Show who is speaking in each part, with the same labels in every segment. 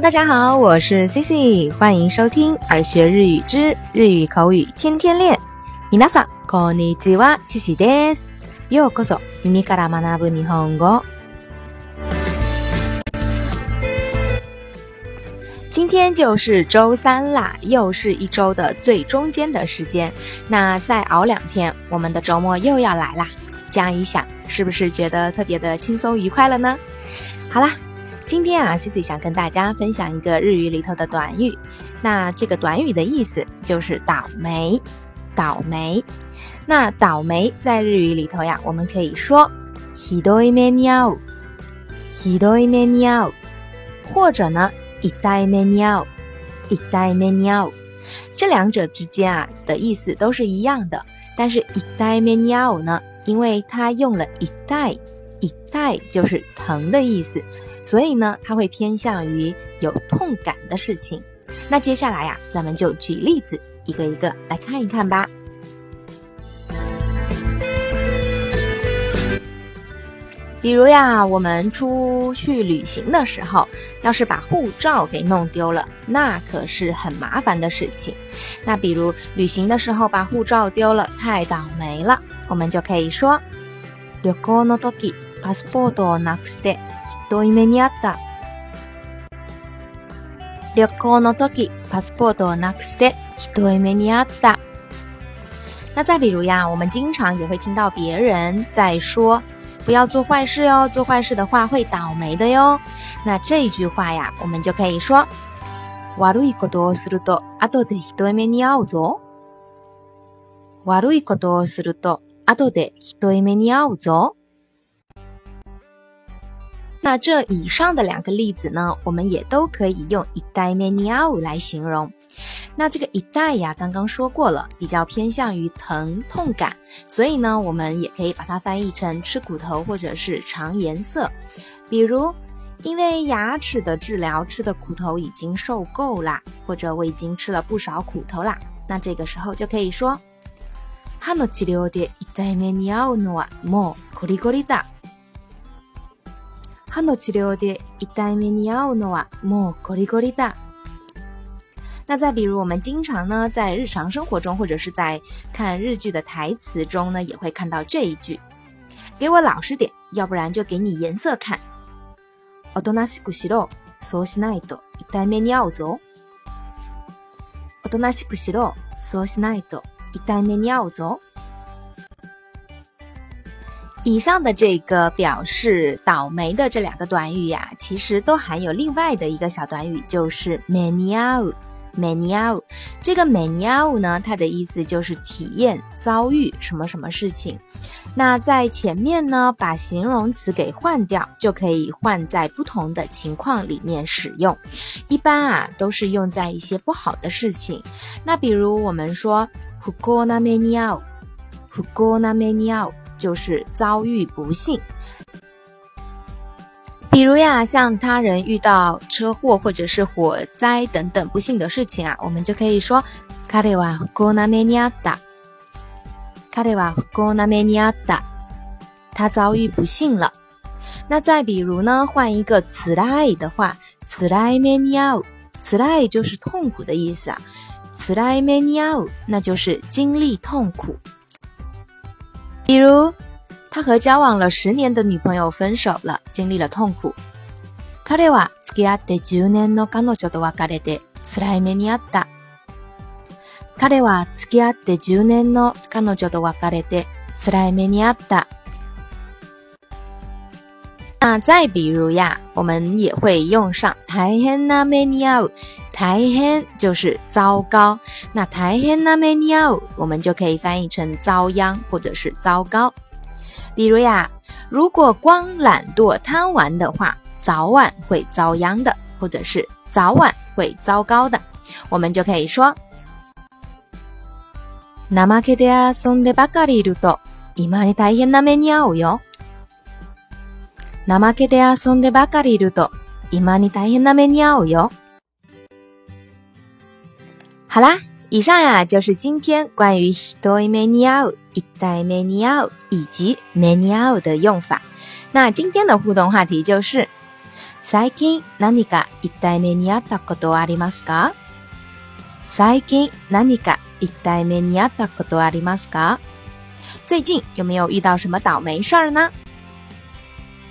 Speaker 1: 大家好，我是 Cici，欢迎收听儿学日语之日语口语天天练。皆さんこんにちは、Cici です。ようこそ耳から学ぶ日本語。今天就是周三啦，又是一周的最中间的时间。那再熬两天，我们的周末又要来啦。这样一想，是不是觉得特别的轻松愉快了呢？好啦。 今天啊，Cici 想跟大家分享一个日语里头的短语。那这个短语的意思就是倒霉，倒霉。那倒霉在日语里头呀，我们可以说 “hidoi me niao”，“hidoi me niao”，或者呢 “idai me niao”，“idai me niao”。这两者之间啊的意思都是一样的，但是 “idai me niao” 呢，因为它用了 “idai”，“idai” 就是疼的意思。所以呢，它会偏向于有痛感的事情。那接下来呀，咱们就举例子，一个一个来看一看吧。比如呀，我们出去旅行的时候，要是把护照给弄丢了，那可是很麻烦的事情。那比如旅行的时候把护照丢了，太倒霉了，我们就可以说。多一目にあった。旅行の時パスポートをなくしてひどい目にあった。那再比如呀，我们经常也会听到别人在说，不要做坏事哟，做坏事的话会倒霉的哟。那这句话呀，我们就可以说，悪いことをすると後でひどい目に遭うぞ。悪いことをすると後でひどい目に遭うぞ。那这以上的两个例子呢，我们也都可以用一代 meniao 来形容。那这个一代呀，刚刚说过了，比较偏向于疼痛感，所以呢，我们也可以把它翻译成吃骨头或者是尝颜色。比如，因为牙齿的治疗吃的苦头已经受够啦，或者我已经吃了不少苦头啦，那这个时候就可以说，歯の治療で痛い目に遭うのはもうこりこりだ。 歯の治療で痛い目に遭うのはもうゴリゴリだ。那再比如，我们经常呢在日常生活中，或者是在看日剧的台词中呢，也会看到这一句：“给我老实点，要不然就给你颜色看。”おとなしくしろ、そうしないと痛い目に遭うぞ。おとなしくしろ、そうしないと痛い目に遭うぞ。 以上的这个表示倒霉的这两个短语呀，其实都含有另外的一个小短语，就是 maniao maniao。这个 maniao 呢，它的意思就是体验、遭遇什么什么事情。那在前面呢，把形容词给换掉，就可以换在不同的情况里面使用。一般啊，都是用在一些不好的事情。那比如我们说 hukona maniao，hukona maniao。就是遭遇不幸，比如呀，像他人遇到车祸或者是火灾等等不幸的事情啊，我们就可以说卡雷瓦古纳梅尼亚达，卡雷瓦古纳梅尼亚达，他遭遇不幸了。那再比如呢，换一个词来的话，词来梅尼亚，词来就是痛苦的意思啊，词来梅尼亚，那就是经历痛苦。比如，他和交往了十年的女朋友分手了，经历了痛苦。彼は付き合って十年の彼女と別れて辛い目にあった。彼は付き合って十年の彼女と別れて辛い目にあった。那再比如呀，我们也会用上大変な目に遭う。 大変就是糟糕，那大変な目に遭う，我们就可以翻译成遭殃或者是糟糕。比如呀，如果光懒惰贪玩的话，早晚会遭殃的，或者是早晚会糟糕的，我们就可以说。怠けて遊んでばかりいると今に大変な目に遭うよ。怠けて遊んでばかりいると今に大変な目に遭うよ。 好啦，以上呀就是今天关于 “hidoi meniao”、“idai meniao” 以及 “meniao” 的用法。那今天的互动话题就是 最近何か痛い目にあったことはありますか？最近何か痛い目にあったことはありますか？最近有没有遇到什么倒霉事儿呢？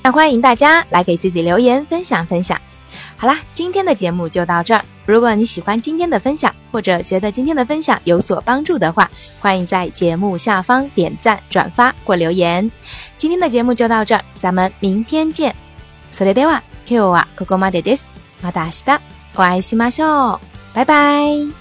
Speaker 1: 那欢迎大家来给自己留言分享分享。 好啦，今天的节目就到这儿。如果你喜欢今天的分享，或者觉得今天的分享有所帮助的话，欢迎在节目下方点赞、转发或留言。今天的节目就到这儿，咱们明天见。それでは今日はここまでです。また明日お会いしましょう。拜拜。